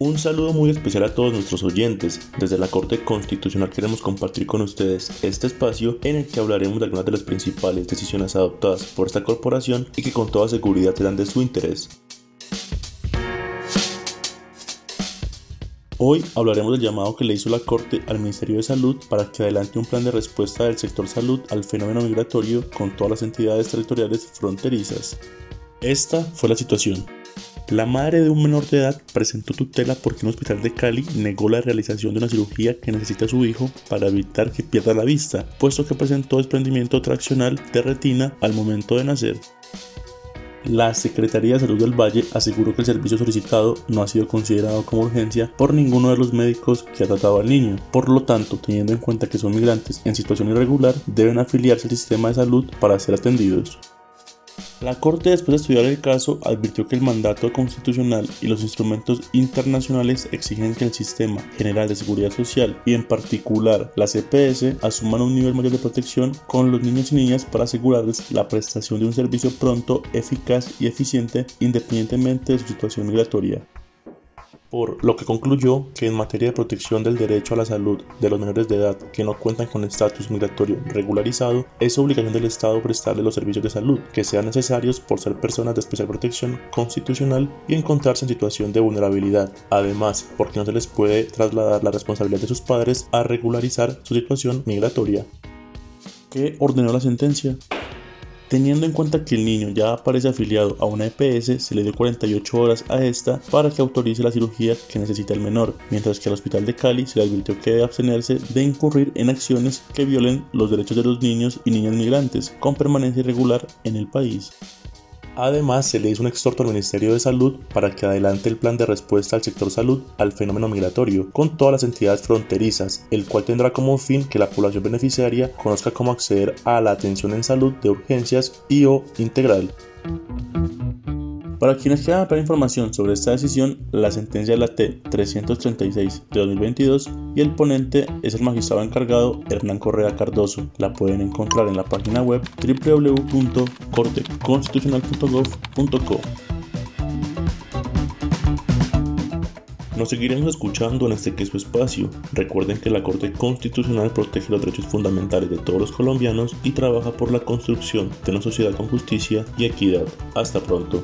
Un saludo muy especial a todos nuestros oyentes. Desde la Corte Constitucional queremos compartir con ustedes este espacio en el que hablaremos de algunas de las principales decisiones adoptadas por esta corporación y que con toda seguridad serán de su interés. Hoy hablaremos del llamado que le hizo la Corte al Ministerio de Salud para que adelante un plan de respuesta del sector salud al fenómeno migratorio con todas las entidades territoriales fronterizas. Esta fue la situación. La madre de un menor de edad presentó tutela porque un hospital de Cali negó la realización de una cirugía que necesita su hijo para evitar que pierda la vista, puesto que presentó desprendimiento traccional de retina al momento de nacer. La Secretaría de Salud del Valle aseguró que el servicio solicitado no ha sido considerado como urgencia por ninguno de los médicos que ha tratado al niño. Por lo tanto, teniendo en cuenta que son migrantes en situación irregular, deben afiliarse al sistema de salud para ser atendidos. La Corte, después de estudiar el caso, advirtió que el mandato constitucional y los instrumentos internacionales exigen que el Sistema General de Seguridad Social y en particular la CPS asuman un nivel mayor de protección con los niños y niñas para asegurarles la prestación de un servicio pronto, eficaz y eficiente independientemente de su situación migratoria por lo que concluyó que en materia de protección del derecho a la salud de los menores de edad que no cuentan con estatus migratorio regularizado, es obligación del Estado prestarle los servicios de salud que sean necesarios por ser personas de especial protección constitucional y encontrarse en situación de vulnerabilidad. Además, porque no se les puede trasladar la responsabilidad de sus padres a regularizar su situación migratoria. ¿Qué ordenó la sentencia? Teniendo en cuenta que el niño ya aparece afiliado a una EPS, se le dio 48 horas a esta para que autorice la cirugía que necesita el menor, mientras que al Hospital de Cali se le advirtió que debe abstenerse de incurrir en acciones que violen los derechos de los niños y niñas migrantes con permanencia irregular en el país. Además, se le hizo un exhorto al Ministerio de Salud para que adelante el plan de respuesta al sector salud al fenómeno migratorio con todas las entidades fronterizas, el cual tendrá como fin que la población beneficiaria conozca cómo acceder a la atención en salud de urgencias y o integral. Para quienes quieran ver información sobre esta decisión, la sentencia de la T-336 de 2022 y el ponente es el magistrado encargado Hernán Correa Cardoso. La pueden encontrar en la página web www.corteconstitucional.gov.co. Nos seguiremos escuchando en este que es su espacio. Recuerden que la Corte Constitucional protege los derechos fundamentales de todos los colombianos y trabaja por la construcción de una sociedad con justicia y equidad. Hasta pronto.